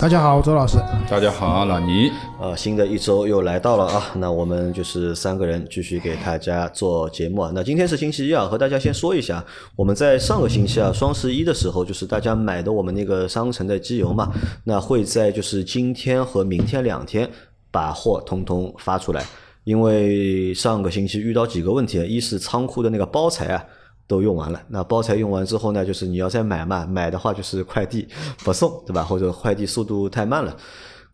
大家好，周老师。大家好，老倪。呃，新的一周又来到了啊，那我们就是三个人继续给大家做节目啊。那今天是星期一啊，和大家先说一下，我们在上个星期啊，双十一的时候，就是大家买的我们那个商城的机油嘛，那会在就是今天和明天两天把货通通发出来，因为上个星期遇到几个问题啊，一是仓库的那个包材啊。都用完了，那包材用完之后呢，就是你要再买嘛，买的话就是快递不送，对吧？或者快递速度太慢了，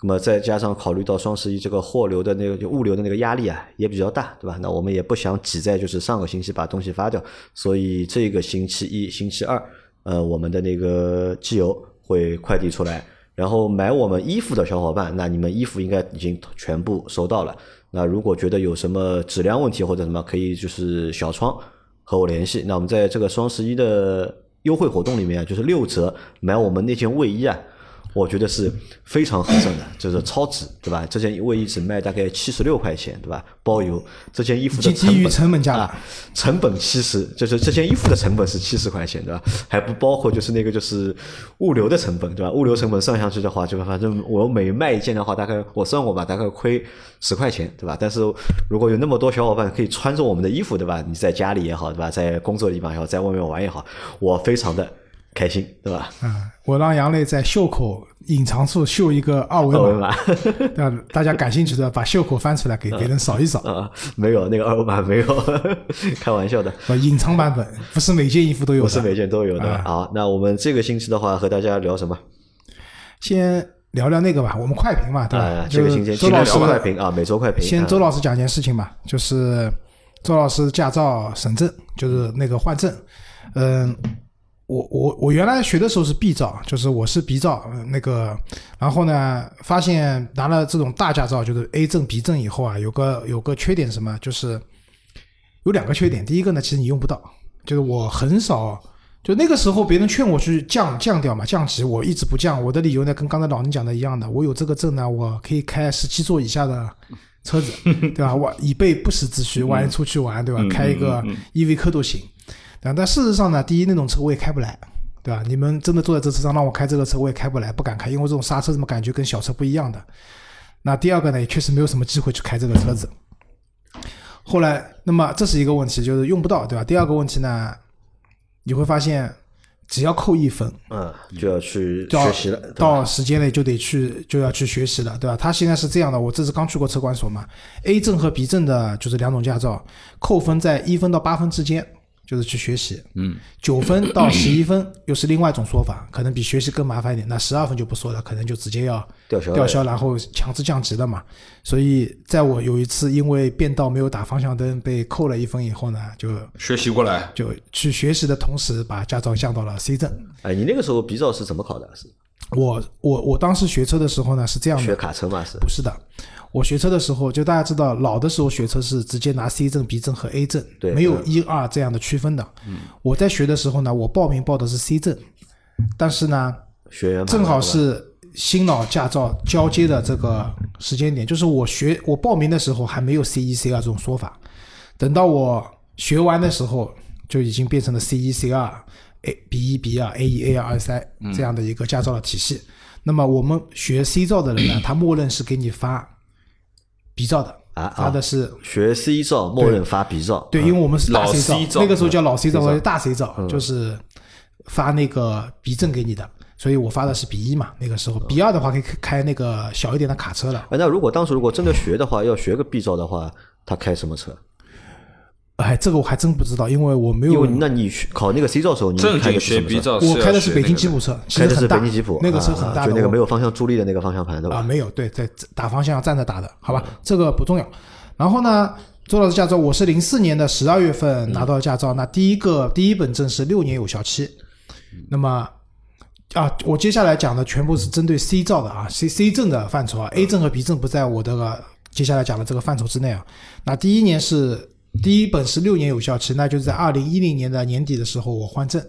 那么再加上考虑到双十一这个货流的那个物流的那个压力啊，也比较大，对吧？那我们也不想挤在就是上个星期把东西发掉，所以这个星期一、星期二，呃，我们的那个机油会快递出来。然后买我们衣服的小伙伴，那你们衣服应该已经全部收到了。那如果觉得有什么质量问题或者什么，可以就是小窗和我联系。那我们在这个双十一的优惠活动里面，就是六折买我们那件卫衣啊，我觉得是非常合算的，就是超值，对吧？这件卫衣只卖大概七十六块钱，对吧？包邮。这件衣服的成本成本价了啊，成本七十，就是这件衣服的成本是七十块钱，对吧？还不包括就是那个就是物流的成本，对吧？物流成本算下去的话，就反正我每卖一件的话，大概我算过吧，大概亏十块钱，对吧？但是如果有那么多小伙伴可以穿着我们的衣服，对吧？你在家里也好，对吧？在工作的地方也好，在外面玩也好，我非常的开心，对吧？嗯，我让杨磊在袖口隐藏处绣一个二维码，码 让大家感兴趣的把袖口翻出来给别人扫一扫。啊，没有那个二维码没有，开玩笑的。呃，隐藏版本不是每件衣服都有的。不是每件都有的。啊好，那我们这个星期的话，和大家聊什么？先聊聊那个吧，我们快评嘛，对吧？这个星期是周老师快评啊，每周快评。先啊周老师讲件事情吧，就是周老师驾照审证，就是那个换证。嗯，我我我原来学的时候是 B 照，就是我是 B 照呃那个，然后呢，发现拿了这种大驾照，就是 A 证、B 证以后啊，有个有个缺点什么，就是有两个缺点。第一个呢，其实你用不到，就是我很少。就那个时候，别人劝我去降降掉嘛，降级，我一直不降。我的理由呢，跟刚才老人讲的一样的，我有这个证呢，我可以开十七座以下的车子，对吧？我以备不时之需，万一出去玩，对吧？嗯开一个 EV 科都行。但事实上呢，第一那种车我也开不来，对吧？你们真的坐在这车上让我开这个车，我也开不来，不敢开，因为这种刹车怎么感觉跟小车不一样的。那第二个呢，也确实没有什么机会去开这个车子。后来，那么这是一个问题，就是用不到，对吧？第二个问题呢，你会发现，只要扣一分，嗯，就要去学习了，到时间内就得去就要去学习了，对吧？他现在是这样的，我这次刚去过车管所嘛，A 证和 B 证的就是两种驾照，扣分在一分到八分之间，就是去学习。嗯，九分到十一分又是另外一种说法，可能比学习更麻烦一点。那十二分就不说了，可能就直接要吊销吊销，然后强制降级了嘛。所以在我有一次因为变道没有打方向灯被扣了一分以后呢，就学习过来，就去学习的同时把驾照降到了 C 证。哎，你那个时候 B 照是怎么考的？是我我我当时学车的时候呢是这样学，卡车嘛？是不是的，我学车的时候就大家知道，老的时候学车是直接拿 C 证、B 证和 A 证，对没有一二这样的区分的。我在学的时候呢，我报名报的是 C 证，但是呢，学员正好是新老驾照交接的这个时间点，就是我学我报名的时候还没有 C 一 C 二这种说法，等到我学完的时候就已经变成了 C 一 C 二 A B 一 B 二 A 一 A 二二三这样的一个驾照的体系。那么我们学 C 照的人呢，他默认是给你发 B 照的，啊发的是学 C 照，默认发 B 照。对，啊因为我们是大老 C 照那个时候叫老 C 照嗯或者大 C 照，就是发那个 B 证给你的，所以我发的是 B 一嘛。那个时候 B 二的话可以开那个小一点的卡车了。哎，那如果当时如果真的学的话，要学个 B 照的话，他开什么车？哎，这个我还真不知道，因为我没有因为，那你学考那个 C 照的时候，你正经学开的是什么 B 车？照，我开的是北京吉普，车，其开的是实很大北京吉普，那个车啊很大的，就那个没有方向助力的那个方向盘，对吧？啊，没有，对，在打方向站着打的，好吧，这个不重要。然后呢，周老师驾照，我是零四年的十二月份拿到驾照，那第一个第一本证是六年有效期。那么啊，我接下来讲的全部是针对 C 照的啊，C C 证的范畴啊，A 证和 B 证不在我的接下来讲的这个范畴之内啊。那第一年是第一本是六年有效期，那就是在二零一零年的年底的时候我换证。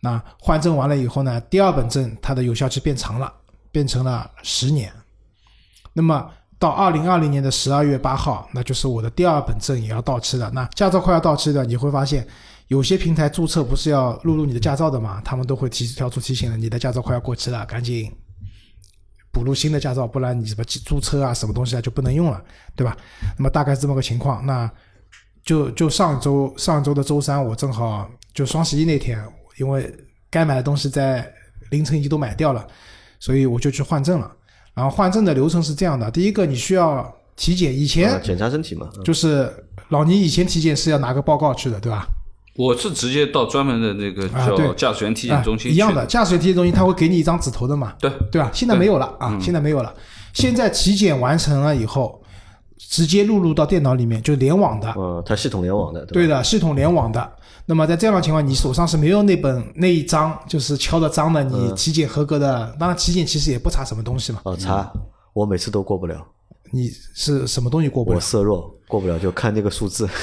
那换证完了以后呢，第二本证它的有效期变长了，变成了十年。那么到二零二零年的十二月八号，那就是我的第二本证也要到期了。那驾照快要到期的，你会发现有些平台注册不是要录入你的驾照的嘛？他们都会提跳出提醒了，你的驾照快要过期了，赶紧补录新的驾照，不然你什么注册啊、什么东西啊就不能用了，对吧？那么大概是这么个情况。那就就上周上周的周三，我正好就双十一那天，因为该买的东西在凌晨已经都买掉了，所以我就去换证了。然后换证的流程是这样的：第一个，你需要体检，以前啊检查身体嘛，嗯就是老倪以前体检是要拿个报告去的，对吧？我是直接到专门的那个啊对叫驾驶员体检中心啊、一样的，驾驶员体检中心他会给你一张纸头的嘛，对对吧？现在没有了啊，嗯现在没有了。现在体检完成了以后，直接录入到电脑里面，就联网的，嗯，它系统联网的，对吧？的，系统联网的。那么在这样的情况，你手上是没有那本那一张就是敲的章的，嗯你体检合格的。当然，体检其实也不查什么东西嘛，哦，查，我每次都过不了，你是什么东西过不了我？色弱，过不了就看那个数字。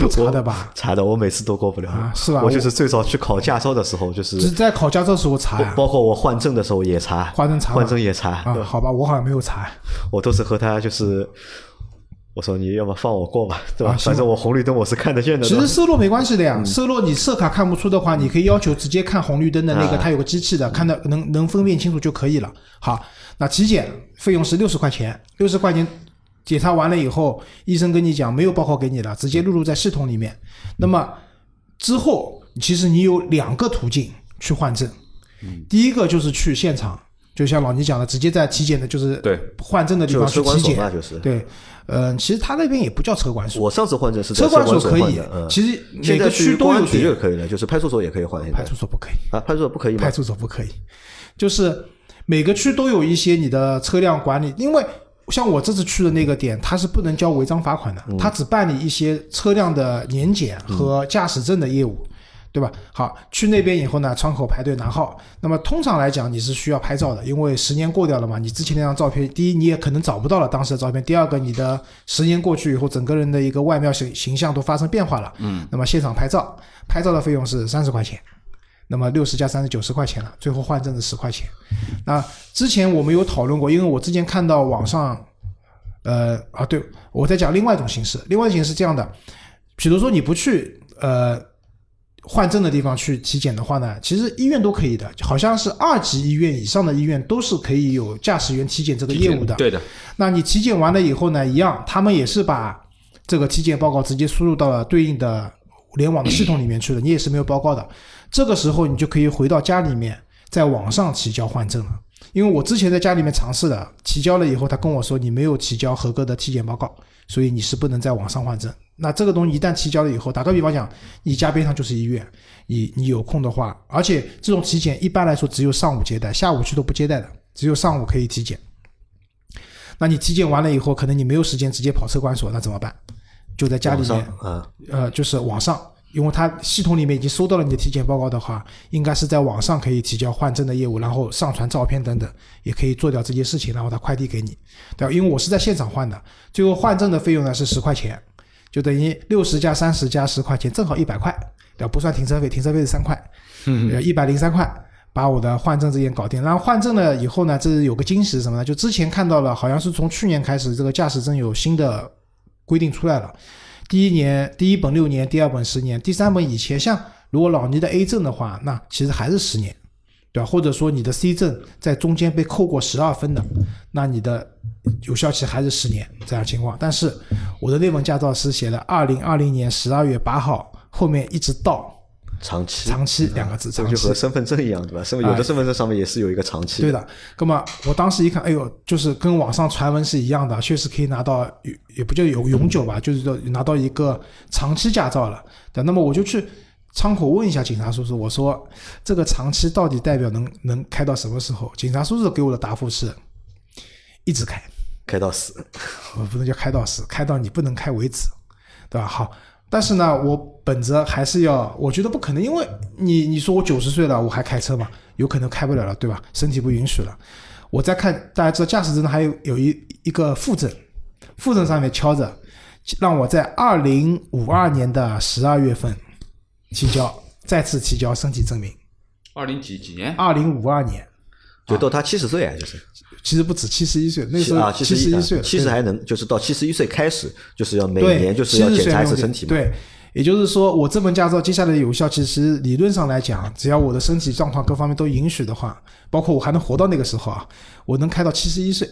不查的吧？查的，我每次都过不了啊是吧我就是最早去考驾照的时候，就是只在考驾照的时候查呀。包括我换证的时候也查，换证查换证也查，好吧，我好像没有查。我都是和他就是，我说你要么放我过吧，对吧？啊反正我红绿灯我是看得见的。其实色弱没关系的呀，色弱你色卡看不出的话，你可以要求直接看红绿灯的那个，啊它有个机器的，看到能能分辨清楚就可以了。好，那体检费用是六十块钱，六十块钱检查完了以后，医生跟你讲没有报告给你了，直接录入在系统里面。那么之后，其实你有两个途径去换证，第一个就是去现场，就像老倪讲的，直接在体检的就是对换证的地方去体检。就是。对，嗯，其实他那边也不叫车管所，我上次换证是车管管所可以，嗯。其实每个区都有点就可以了，就是派出所也可以换。派出所不可以，啊，派出所不可以吗派？出所不可以，就是每个区都有一些你的车辆管理，因为像我这次去的那个点，它是不能交违章罚款的，它只办理一些车辆的年检和驾驶证的业务。对吧？好，去那边以后呢，窗口排队拿号。那么通常来讲，你是需要拍照的，因为十年过掉了嘛。你之前那张照片，第一你也可能找不到了当时的照片，第二个你的十年过去以后，整个人的一个外貌形形象都发生变化了。嗯，那么现场拍照，拍照的费用是三十块钱。那么六十加三十九十块钱了，最后换证是十块钱。那之前我们有讨论过，因为我之前看到网上，呃啊，对我在讲另外一种形式，另外一种形式是这样的，比如说你不去呃换证的地方去体检的话呢，其实医院都可以的，好像是二级医院以上的医院都是可以有驾驶员体检这个业务的。对的，那你体检完了以后呢，一样，他们也是把这个体检报告直接输入到了对应的联网的系统里面去了，你也是没有报告的。这个时候你就可以回到家里面，在网上提交换证了。因为我之前在家里面尝试的，提交了以后，他跟我说你没有提交合格的体检报告，所以你是不能在网上换证。那这个东西一旦提交了以后，打个比方讲，你家边上就是医院，你你有空的话，而且这种体检一般来说只有上午接待，下午去都不接待的，只有上午可以体检。那你体检完了以后，可能你没有时间直接跑车管所，那怎么办？就在家里网面呃，就是网上，因为它系统里面已经收到了你的体检报告的话，应该是在网上可以提交换证的业务，然后上传照片等等，也可以做掉这些事情，然后他快递给你，对吧？因为我是在现场换的，最后换证的费用呢是十块钱，就等于六十加三十加十块钱，正好一百块，对吧？不算停车费，停车费是三块，嗯，一百零三块。把我的换证这件搞定，然后换证了以后呢，这是有个惊喜是什么呢？就之前看到了，好像是从去年开始，这个驾驶证有新的规定出来了。第一年第一本六年，第二本十年，第三本以前像如果老倪的 A 证的话，那其实还是十年，对吧？或者说你的 C 证在中间被扣过十二分的，那你的有效期还是十年这样情况。但是我的那本驾照是写的二零二零年十二月八号，后面一直到长期，长期两个字，长期这就和身份证一样，对吧？身份有的身份证上面也是有一个长期。对，的，那么我当时一看，哎呦，就是跟网上传闻是一样的，确实可以拿到，也也不叫永永久吧，就是说拿到一个长期驾照了。对，那么我就去窗口问一下警察叔叔，我说这个长期到底代表能能开到什么时候？警察叔叔给我的答复是，一直开，开到死。我不能叫开到死，开到你不能开为止，对吧？好，但是呢，我本着还是要，我觉得不可能，因为你你说我九十岁了，我还开车嘛，有可能开不了了，对吧？身体不允许了。我再看，大家知道驾驶证还有有一一个附证，附证上面敲着让我在二零五二年的十二月份提交，再次提交身体证明。二零几几年？二零五二年，就到他七十岁啊，就是其实不止七十一岁，那时候啊，七七十一岁七十还能就是到七十一岁开始，就是要每，年就是要70检查一次身体嘛。对，也就是说，我这本驾照接下来的有效，其实理论上来讲，只要我的身体状况各方面都允许的话，包括我还能活到那个时候啊，我能开到七十一岁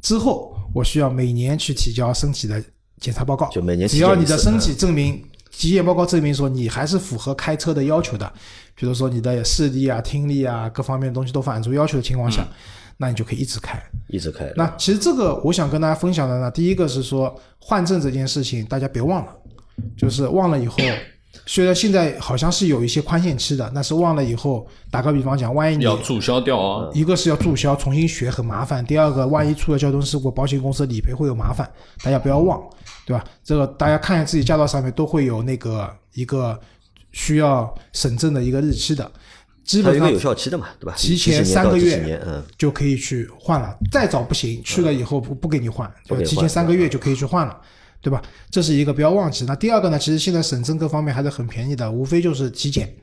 之后，我需要每年去提交身体的检查报告。就每年只要你的身体证明。体检报告证明说你还是符合开车的要求的，比如说你的视力啊、听力啊各方面的东西都满足要求的情况下，那你就可以一直开。一直开。那其实这个我想跟大家分享的呢，第一个是说换证这件事情，大家别忘了，就是忘了以后，虽然现在好像是有一些宽限期的，但是忘了以后，打个比方讲，万一你要注销掉啊！一个是要注销，重新学很麻烦；第二个，万一出了交通事故，保险公司理赔会有麻烦，大家不要忘，对吧？这个大家看一下自己驾照上面都会有那个一个需要审证的一个日期的，基本上有效期的嘛，对吧？提前三个月就可以去换了，再早不行，去了以后不不给你换，就提前三个月就可以去换了，对吧？这是一个不要忘记。那第二个呢，其实现在审证各方面还是很便宜的，无非就是体检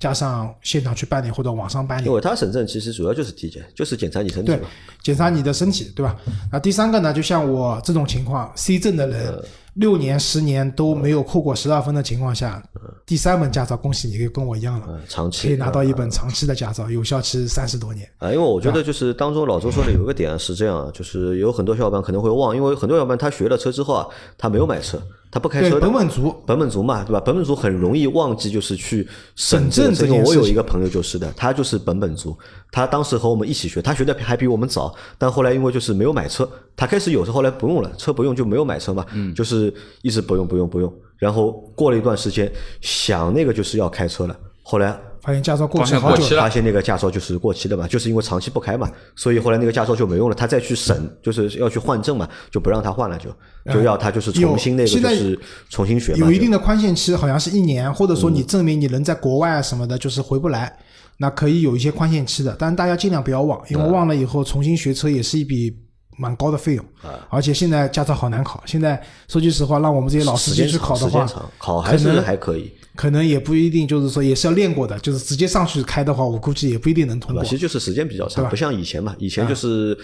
加上现场去办理或者网上办理。因，为它审证其实主要就是体检，就是检查你身体对。，检查你的身体，对吧？那第三个呢，就像我这种情况，C 证的呃。人，六年、十年都没有扣过十二分的情况下，第三本驾照，恭喜你，跟我一样了。嗯，，长期可以拿到一本长期的驾照，有效期三十多年。啊，因为我觉得就是当中老周说的有一个点是这样啊，就是有很多小伙伴可能会忘，因为很多小伙伴他学了车之后啊，他没有买车，他不开车的，本本族。本本族嘛，对吧？本本族很容易忘记，就是去审审证这因为件事我有一个朋友就是的，他就是本本族，他当时和我们一起学，他学的还比我们早，但后来因为就是没有买车，他开始有车，后来不用了，车不用就没有买车嘛，嗯。就是一直不用不用不用，然后过了一段时间想那个就是要开车了，后来发现驾照过期好久发现过期了。发现那个驾照就是过期的嘛，就是因为长期不开嘛，所以后来那个驾照就没用了，他再去审，就是要去换证嘛，就不让他换了，就就要他就是重新那个就是重新学嘛，有一定的宽限期，好像是一年，或者说你证明你人在国外啊什么的，就是回不来，那可以有一些宽限期的。但是大家尽量不要忘，因为忘了以后重新学车也是一笔蛮高的费用，而且现在驾照好难考。现在说句实话，让我们这些老司机去考的话考还是还可以，可能也不一定，就是说也是要练过的，就是直接上去开的话，我估计也不一定能通过？其。实就是时间比较长，不像以前嘛，以前就是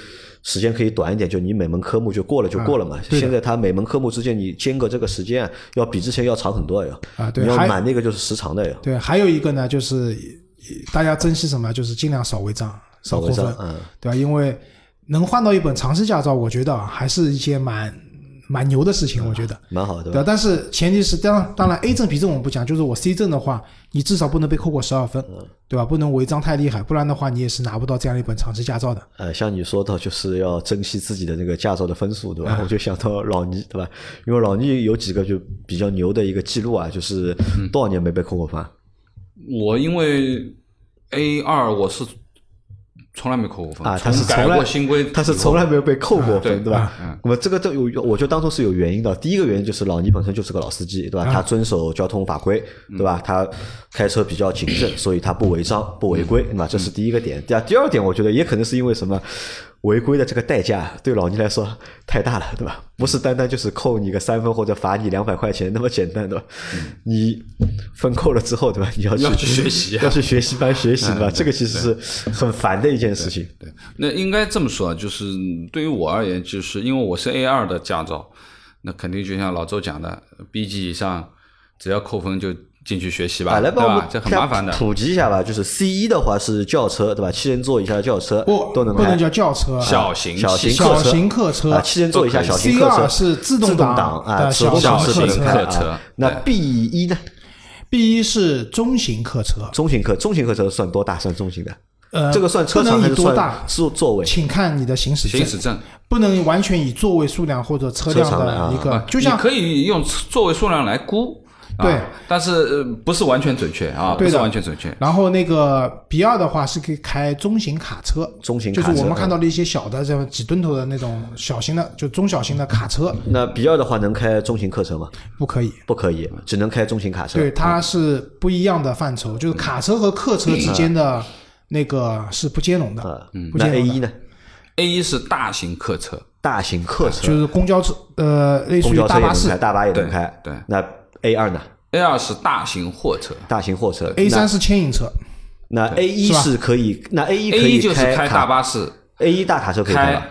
时间可以短一点，就你每门科目就过了就过了嘛。现在它每门科目之间你间隔这个时间啊，要比之前要长很多呀。啊对你要满那个就是时长的呀。对，还有一个呢，就是呃大家珍惜什么，就是尽量少违章、少违扣分，对吧？因为能换到一本长期驾照，我觉得啊，还是一些蛮蛮牛的事情，我觉得。蛮好的，对吧？但是前提是，当，当然 A 证、B 证我们不讲，就是我 C 证的话，你至少不能被扣过十二分，嗯对吧？不能违章太厉害，不然的话，你也是拿不到这样一本长期驾照的。呃，像你说到就是要珍惜自己的那个驾照的分数，对吧？啊我就想到老倪，对吧？因为老倪有几个就比较牛的一个记录啊，就是嗯多少年没被扣过分？我因为 A 二我是从来没扣过分啊，他是改从来过新规，他是从来没有被扣过分，对对吧嗯？那么这个都有，我觉得当中是有原因的。第一个原因就是老倪本身就是个老司机，对吧？他遵守交通法规，对吧？他开车比较谨慎，所以他不违章、不违规，对吧？这是第一个点。第二，第二点，我觉得也可能是因为什么？违规的这个代价对老倪来说太大了，对吧？不是单单就是扣你个三分或者罚你两百块钱那么简单，对吧？你分扣了之后，对吧？你要去要去学习啊 要去学习班学习，对吧？这个其实是很烦的一件事情。对，那应该这么说啊，就是对于我而言，就是因为我是 A 二的驾照，那肯定就像老周讲的，B 级以上只要扣分就进去学习吧，啊，来对帮我们？吧这很麻烦的。普及一下吧。就是 C 一的话是轿车，对吧？七人座以下的轿车不，都能开不能叫轿车，小型小型小客车型客车啊，七人座以下小型客车二是自动自动挡啊，的手动挡小型客车啊。那 B 一呢？B 一是中型客车，中型客中型客车算多大？算中型的？呃，这个算车长还是算以多大？座座位？请看你的行驶证，行驶证，不能完全以座位数量或者车辆的一个，啊就像可以用座位数量来估，啊对但是呃不是完全准确啊，不是对的完全准确。然后那个 B 二的话是可以开中型卡车，中型就是我们看到的一些小的这种几吨头的那种小型的，就中小型的卡车那 B 二的话能开中型客车吗？不可以。不可以，只能开中型卡车。对，它是不一样的范畴，就是卡车和客车之间的那个是不兼容的嗯，，不那兼 A 容的。一呢？A 一是大型客车，大型客车，就是公交车，呃，类似公于大巴士交车也能开，。大巴也能对开。对那 A 二呢？A 二是大型货车大型货车 A 三是牵引车，那 A 一是可以，那 A 一可，A 以一就是开大巴士，A 一大卡车可以开吗？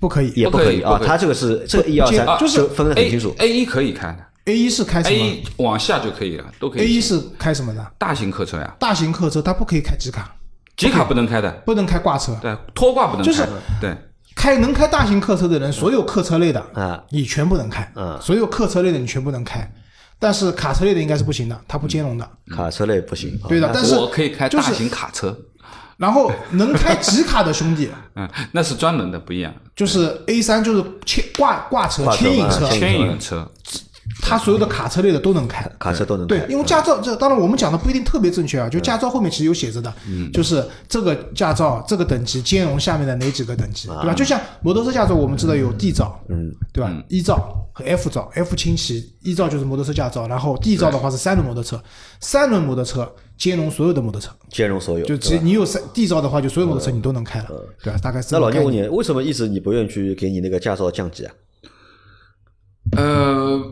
不可以。也不可可以啊。它这个是这个一二三啊就是分得很清楚。A 一可以开的 A 一是开什么一往下就可以了，都可以。？A 一是开什么的？大型客车呀，大型客车它不可以开集卡，集卡不能开的，不能开挂车。对，拖挂不能就是开，对，开能开大型客车的人，所有客车类的啊你全部能开，嗯所有客车类的你全部能开，但是卡车类的应该是不行的，它不兼容的。卡车类不行。对的但是我可以开就是大型卡车，然后能开集卡的兄弟，嗯，那是专门的，不一样。就是 A 三就是牵挂挂车、牵引车，牵引车，它所有的卡车类的都能开。卡车都能开，。对因为驾照这当然我们讲的不一定特别正确啊，就驾照后面其实有写着的，就是这个驾照这个等级兼容下面的哪几个等级，对吧？就像摩托车驾照，我们知道有 D 照，嗯，对吧？？E 照和 F 照，F 轻骑，，E 照就是摩托车驾照，然后 D 照的话是三轮摩托车，三轮摩托车兼容所有的摩托车，兼容所有。就对吧其实你有三 D 照的话，就所有摩托车你都能开了，对吧？大概是那。老聂问你，为什么一直你不愿意去给你那个驾照降级啊？呃，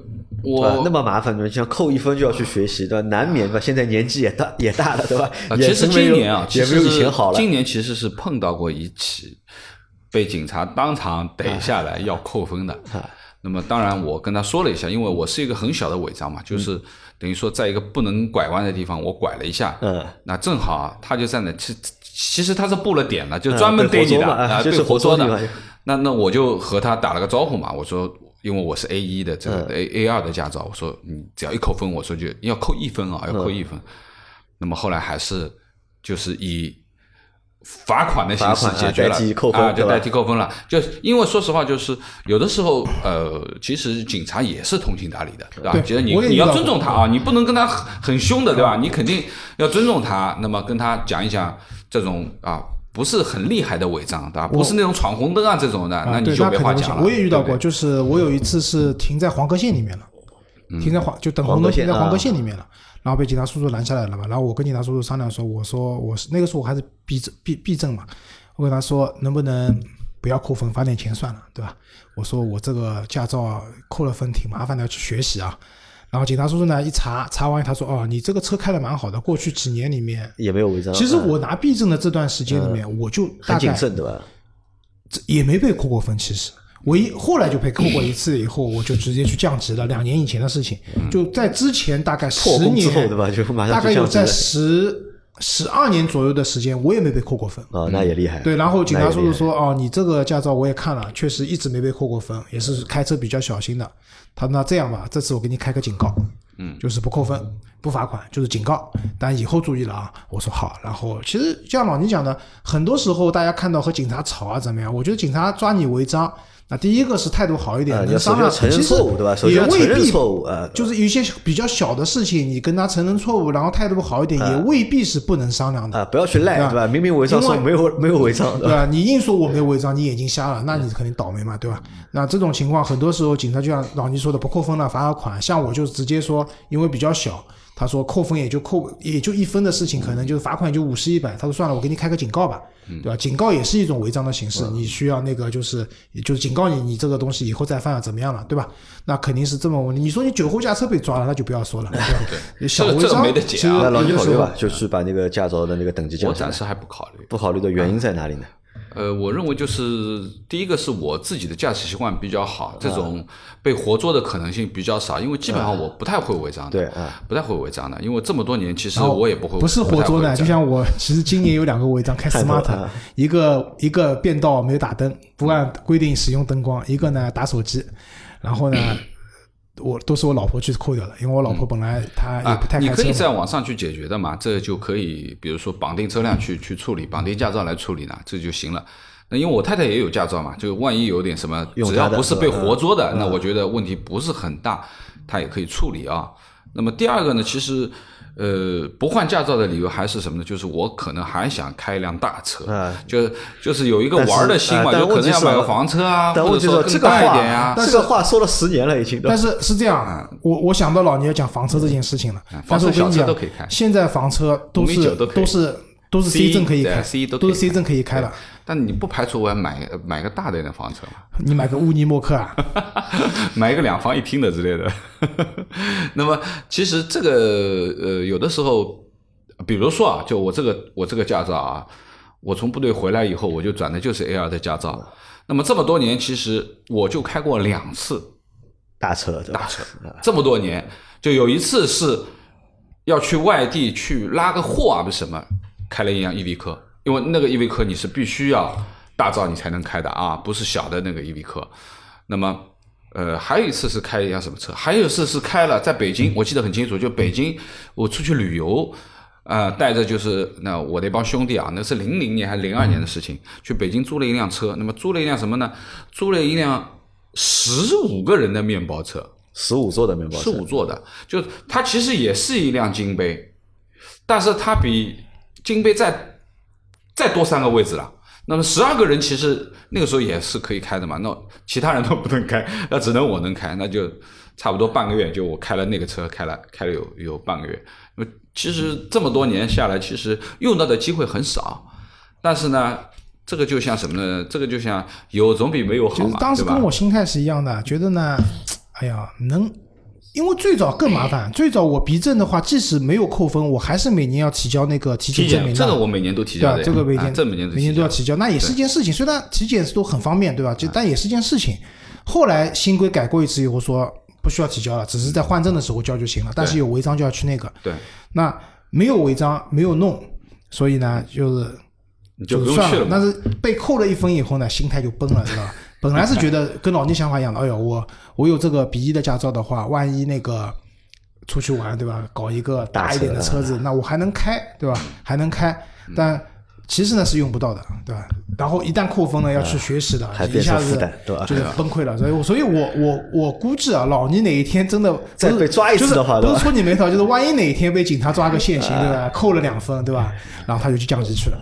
我那么麻烦，你像扣一分就要去学习，对吧？难免吧？现在年纪也大也大了，对吧？啊，其实今年啊，其也没有以实是前好了。今年其实是碰到过一起被警察当场逮下来要扣分的。那么当然，我跟他说了一下，因为我是一个很小的违章嘛，就是等于说在一个不能拐弯的地方，我拐了一下，嗯，那正好啊他就在那，其其实他是布了点了，就专门逮你的啊啊，就是被活捉的。那那我就和他打了个招呼嘛，我说。因为我是 A 一的这个 A A 二的驾照，我说你只要一扣分，我说就要扣一分啊，要扣一分。那么后来还是就是以罚款的形式解决了，啊，就代替扣分了。就因为说实话，就是有的时候，呃，其实警察也是通情达理的，对吧？对其实你你要尊重他啊，你不能跟他很很凶的，对吧？你肯定要尊重他，那么跟他讲一讲这种啊。不是很厉害的违章，对吧？不是那种闯红灯啊这种的，啊，对，你就。没话讲了。我也遇到过，对对就是我有一次是停在黄河线里面了，嗯停在黄就等黄河线红灯停在黄河啊线里面了，然后被警察叔叔拦下来了嘛。然后我跟警察叔叔商量说，我说我是那个时候我还是 B 证 B B 证嘛，我跟他说能不能不要扣分，罚点钱算了，对吧？我说我这个驾照扣了分挺麻烦的，要去学习啊。然后警察叔叔呢一查查完，他说哦，你这个车开的蛮好的，过去几年里面。也没有违章。其实嗯我拿 B 证的这段时间里面，我就大概很谨慎，对吧？这也没被扣过分，其实。我一后来就被扣过一次，以后我就直接去降级了。两年以前的事情，就在之前大概十年，后对吧就马上大概有在十十二年左右的时间，我也没被扣过分。哦，那也厉害。对，然后警察叔叔说：“哦，你这个驾照我也看了，确实一直没被扣过分，也是开车比较小心的。”他说：“那这样吧，这次我给你开个警告，嗯，就是不扣分、不罚款，就是警告，但以后注意了啊。”我说好。然后其实像老倪讲的，很多时候大家看到和警察吵啊怎么样，我觉得警察抓你违章，那第一个是态度好一点，能商量，其实错误，对吧？也未必错误啊，就是有一些比较小的事情，你跟他承认错误，然后态度好一点，也未必是不能商量的。啊，不要去赖，对吧？明明违章说没有没有违章，对吧？你硬说我没有违章，你眼睛瞎了，那你肯定倒霉嘛，对吧？那这种情况，很多时候警察就像老倪说的，不扣分了，罚个款。像我就直接说，因为比较小，他说扣分也就扣也就一分的事情，可能就是罚款就五十一百。他说算了，我给你开个警告吧，对吧？警告也是一种违章的形式，你需要那个就是就是警告你，你这个东西以后再犯了怎么样了，对吧？那肯定是这么问题。你说你酒后驾车被抓了，那就不要说了，对吧？小违章没得解啊其实那老倪有的时候考虑吧，就是把那个驾照的那个等级降下来。我暂时还不考虑。不考虑的原因在哪里呢？呃，我认为就是第一个是我自己的驾驶习惯比较好，这种被活捉的可能性比较少，因为基本上我不太会违章的，对啊，不太会违章的，因为这么多年其实我也不会，不是活捉的，就像我其实今年有两个违章，开 smart，啊一个一个变道没有打灯，不按规定使用灯光，一个呢打手机，然后呢，我都是我老婆去扣掉的，因为我老婆本来她也啊不太，你可以开车嘛。在网上去解决的嘛，这就可以，比如说绑定车辆去去处理，绑定驾照来处理呢，这就行了。那因为我太太也有驾照嘛，就万一有点什么，只要不是被活捉的，那我觉得问题不是很大，她也可以处理啊。那么第二个呢，其实呃不换驾照的理由还是什么呢？就是我可能还想开一辆大车，嗯就就是有一个玩儿的心嘛，啊但就可能要买个房车啊，但或问题是这个者说更大一点呀、话，这个话说了十年了，已经但。是是这样，我我想到老牛要讲房车这件事情了，但是我跟你讲房车小车都可以开，现在房车都5.9是都是都是 C 证可以开 C 都都是 C 证可以开的。但你不排除我要买买个大点的房车嘛？你买个乌尼莫克啊，买一个两房一厅的之类的。那么其实这个呃，有的时候，比如说啊，就我这个我这个驾照啊，我从部队回来以后，我就转的就是 A 二的驾照。那么这么多年，其实我就开过两次大车？大车，这么多年，就有一次是要去外地去拉个货啊，不是什么，开了一辆 EV 科，因为那个 EV 科你是必须要大照你才能开的啊，不是小的那个 EV 科。那么，呃，还有一次是开一辆什么车？还有一次是开了在北京，我记得很清楚，就北京我出去旅游。啊，带着就是那我那帮兄弟啊，那是零零年还是零二年的事情，去北京租了一辆车。那么租了一辆什么呢？租了一辆十五个人的面包车。十五座的面包车，十五座的，就它其实也是一辆金杯，但是它比金杯再再多三个位置了。那么十二个人其实那个时候也是可以开的嘛，那其他人都不能开，那只能我能开，那就差不多半个月，就我开了那个车，开了开了有有半个月。那么其实这么多年下来，其实用到的机会很少，但是呢，这个就像什么呢？这个就像有总比没有好就是嘛，当时跟？我心态是一样的，觉得呢，哎呀，能，因为最早更麻烦，最早我逼证的话，即使没有扣分，我还是每年要提交那个体体检证明的。这个我每年都提？交这个每年、啊这每年每年都要提交，那也是一件事情。虽然体检都很方便，对吧？就但也是件事情。后来新规改过一次以后说不需要提交了，只是在换证的时候交就行了。但是有违章就要去那个。对，那没有违章，没有弄，所以呢，就是你就不用去了但是被扣了一分以后呢，心态就崩了，知道吧？本来是觉得跟老倪想法一样的，哎呦，我我有这个 B 一的驾照的话，万一那个出去玩，对吧？搞一个大一点的车子，那我还能开，对吧？还能开，但其实呢是用不到的，对吧？然后一旦扣分呢，要去学习的，一下子就是崩溃了。所以我，所以我我我估计啊，老倪哪一天真的再被抓一次的话都是不是戳你眉头，就是万一哪一天被警察抓个现行，对吧？扣了两分，对吧？然后他就去降级去了。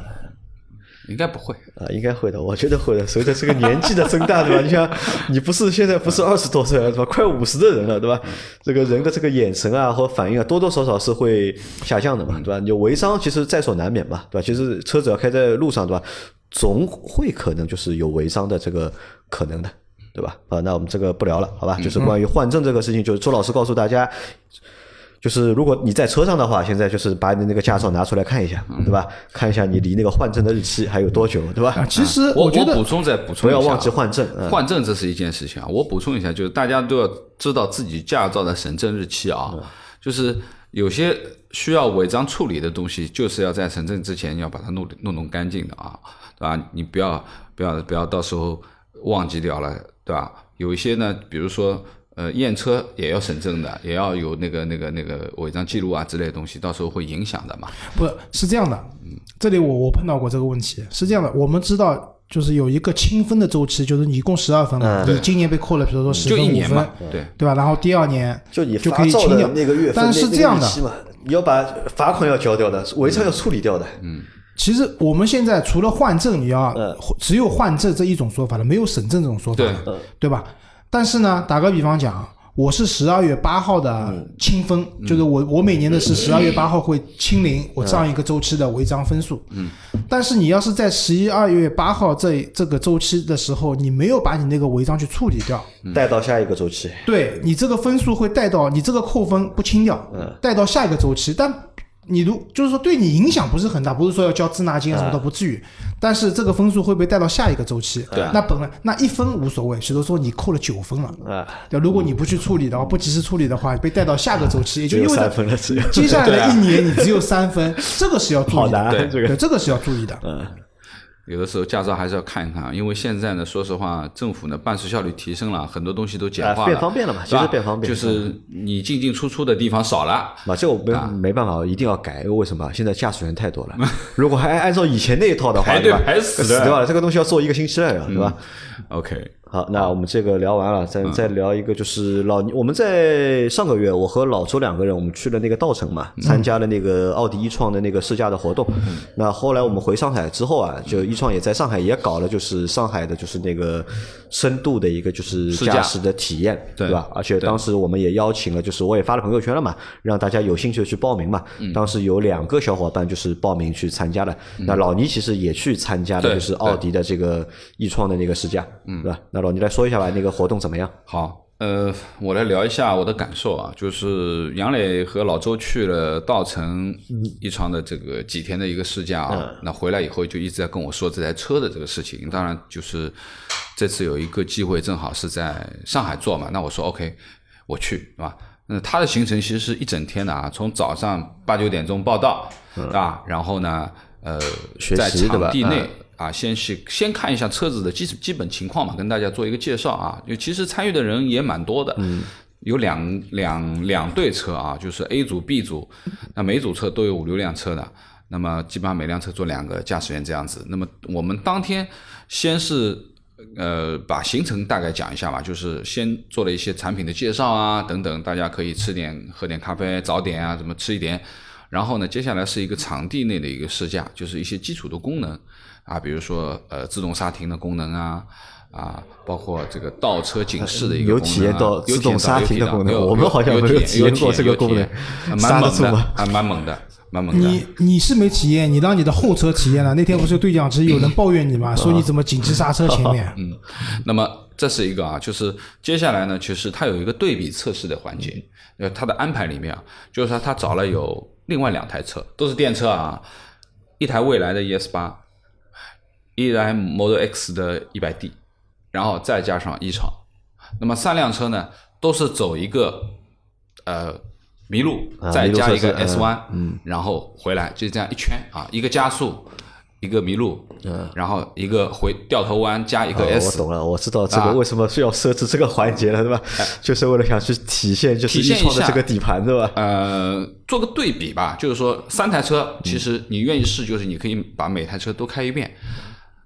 应该不会，啊，应该会的，我觉得会的。随着这个年纪的增大，对吧？你像 你不是现在不是二十多岁了，对吧？快五十的人了，对吧？这个人的这个眼神啊和反应啊，多多少少是会下降的嘛，对吧？有违章其实在所难免嘛，对吧？其实车子要开在路上，对吧？总会可能就是有违章的这个可能的，对吧？啊，那我们这个不聊了，好吧？就是关于换证这个事情，就是周老师告诉大家。就是如果你在车上的话，现在就是把你的那个驾照拿出来看一下，对吧？看一下你离那个换证的日期还有多久，对吧？啊，其实我觉得补充再补充一下啊，不要忘记换证嗯换证这是一件事情啊。我补充一下，就是大家都要知道自己驾照的审证日期啊。嗯就是有些需要违章处理的东西，就是要在审证之前要把它弄弄弄干净的啊，对吧？你不要不要不要到时候忘记掉了，对吧？有一些呢，比如说。呃，验车也要审证的，也要有那个、那个、那个违章记录啊之类的东西，到时候会影响的嘛。不是这样的，这里我我碰到过这个问题，是这样的，我们知道就是有一个清分的周期，就是你一共十二分嘛，嗯你今年被扣了，比如说十就分五分一年嘛，，对，对吧？然后第二年 就你就发照的可以清掉那个月份，但是那这样的你要把罚款要交掉的，违章要处理掉的。嗯，其实我们现在除了换证，你要嗯只有换证这一种说法了，没有审证这种说法对了，对吧？但是呢，打个比方讲，我是十二月八号的嗯。清分，就是我我每年的是十二月八号会清零我上一个周期的违章分数。嗯，但是你要是在十一二月八号这这个周期的时候，你没有把你那个违章去处理掉，带到下一个周期。对你这个分数会带到你这个扣分不清掉，带到下一个周期，但你如就是说对你影响不是很大，不是说要交滞纳金啊什么都不至于，但是这个分数会被带到下一个周期。对那本来那一分无所谓，比如说你扣了九分了，啊，对，如果你不去处理的话，不及时处理的话，被带到下个周期，也就意味着三分了，接下来的一年你只有三分，这个是要注意的。对这个对，这个是要注意的。有的时候驾照还是要看一看啊，因为现在呢，说实话，政府呢办事效率提升了，很多东西都简化了，啊变方便了嘛是吧其实变方便就是你进进出出的地方少了，嘛，这个我没啊没办法，一定要改。为什么？现在驾驶员太多了，如果还按照以前那一套的话，排队对吧？排死的死掉了，这个东西要做一个星期了呀，对吧？OK，好，那我们这个聊完了，再再聊一个，就是老倪。我们在上个月，我和老周两个人，我们去了那个稻城嘛，参加了那个奥迪一创的那个试驾的活动。那后来我们回上海之后啊，就一创也在上海也搞了，就是上海的，就是那个深度的一个就是试驾驾驶的体验，对对吧？而且当时我们也邀请了，就是我也发了朋友圈了嘛，让大家有兴趣的去报名嘛。嗯当时有两个小伙伴就是报名去参加了，那老倪其实也去参加了，就是奥迪的这个一创的那个试驾，嗯，对吧？那老你来说一下吧，那个活动怎么样？好，呃，我来聊一下我的感受啊，就是杨磊和老周去了稻城一场的这个几天的一个试驾啊，那回来以后就一直在跟我说这台车的这个事情。当然，就是这次有一个机会，正好是在上海做嘛，那我说 OK，我去，是吧？那他的行程其实是一整天的啊，从早上八九点钟报到，啊，然后呢，呃，在场地内嗯。啊，先去先看一下车子的基基本情况嘛，跟大家做一个介绍啊。就其实参与的人也蛮多的，嗯，有两两两队车啊，就是 A 组、B 组，那每组车都有五六辆车的，那么基本上每辆车坐两个驾驶员这样子。那么我们当天先是呃把行程大概讲一下吧，就是先做了一些产品的介绍啊等等，大家可以吃点喝点咖啡、早点啊，怎么吃一点。然后呢，接下来是一个场地内的一个试驾，就是一些基础的功能啊，比如说呃自动刹停的功能啊。啊，包括这个倒车警示的一个有功能啊体验到有自动刹停的功能我们好像有没有体体验过这个功能有体验蛮猛的蛮猛的，蛮猛的。你你是没体验，你让你的后车体验了。那天不是对讲机有人抱怨你吗？说你怎么紧急刹车前面？嗯那么这是一个啊，就是接下来呢，其实它有一个对比测试的环节，呃，它的安排里面啊，就是说它找了有另外两台车，都是电车啊，一台蔚来的 ES 八，一台 Model X 的 100D，然后再加上一创，那么三辆车呢，都是走一个呃麋鹿，啊再加一个 S 弯，嗯，然后回来就这样一圈啊，一个加速，一个麋鹿，嗯，然后一个回掉头弯加一个哦 S，、我懂了，我知道这个啊为什么需要设置这个环节了，对吧？就是为了想去体现就是一创的这个底盘，对吧？呃，做个对比吧，就是说三台车，其实你愿意试，就是你可以把每台车都开一遍。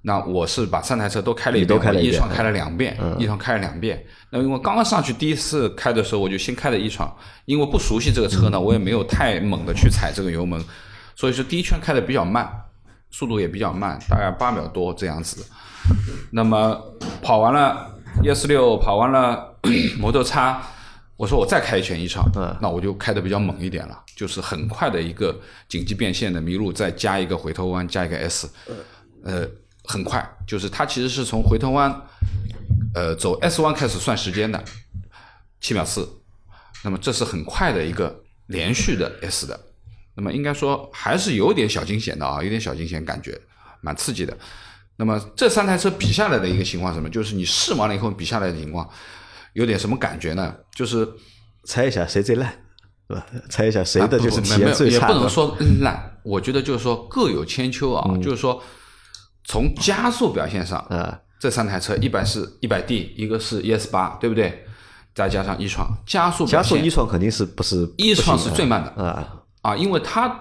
那我是把三台车都开了一你都遍，开了一遍嗯我一创开了两遍，一创开了两遍。那因为刚刚上去第一次开的时候，我就先开了一创，因为不熟悉这个车呢，我也没有太猛的去踩这个油门，所以说第一圈开的比较慢，速度也比较慢，大概八秒多这样子。那么跑完了 ES 六，跑完了 摩托叉，我说我再开一圈一场，那我就开的比较猛一点了，就是很快的一个紧急变线的麋鹿，再加一个回头弯，加一个 S，呃，很快，就是它其实是从回头弯，呃，走 S 弯开始算时间的，七秒四，那么这是很快的一个连续的 S 的，那么应该说还是有点小惊险的啊，有点小惊险感觉，蛮刺激的。那么这三台车比下来的一个情况是什么？就是你试完了以后比下来的情况，有点什么感觉呢？就是猜一下谁最烂，对吧？猜一下谁的就是最差的也不能。说烂，我觉得就是说各有千秋啊，就是说从加速表现上，嗯，这三台车一百是一百 D，一个是 ES 八，对不对？再加上一创，加速表现加速一创肯定是不是一创是最慢的啊？啊，因为它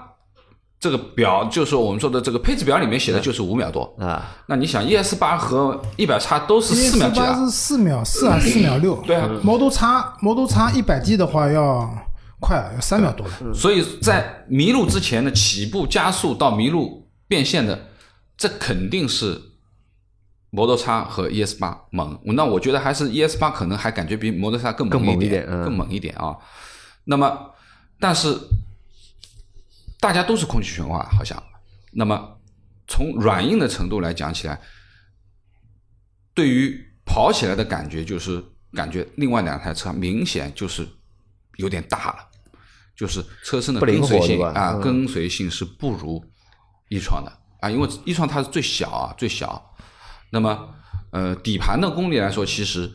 这个表就是我们说的这个配置表里面写的就是五秒多。啊，那你想，ES 八和一百叉都是四秒几的，八是四秒四啊，四秒六。对啊，Model 叉 Model 叉一百 D 的话要快，要三秒多了。所以在麋鹿之前的起步加速到麋鹿变现的，这肯定是 Model 叉和 ES 八猛。那我觉得还是 ES 八可能还感觉比 Model 叉更更猛一点嗯更猛一点啊。那么，但是大家都是空气悬挂，好像。那么从软硬的程度来讲起来，对于跑起来的感觉，就是感觉另外两台车明显就是有点大了。就是车身的跟随性啊，嗯跟随性是不如一创的啊，因为一创它是最小啊，最小。那么呃，底盘的功力来说，其实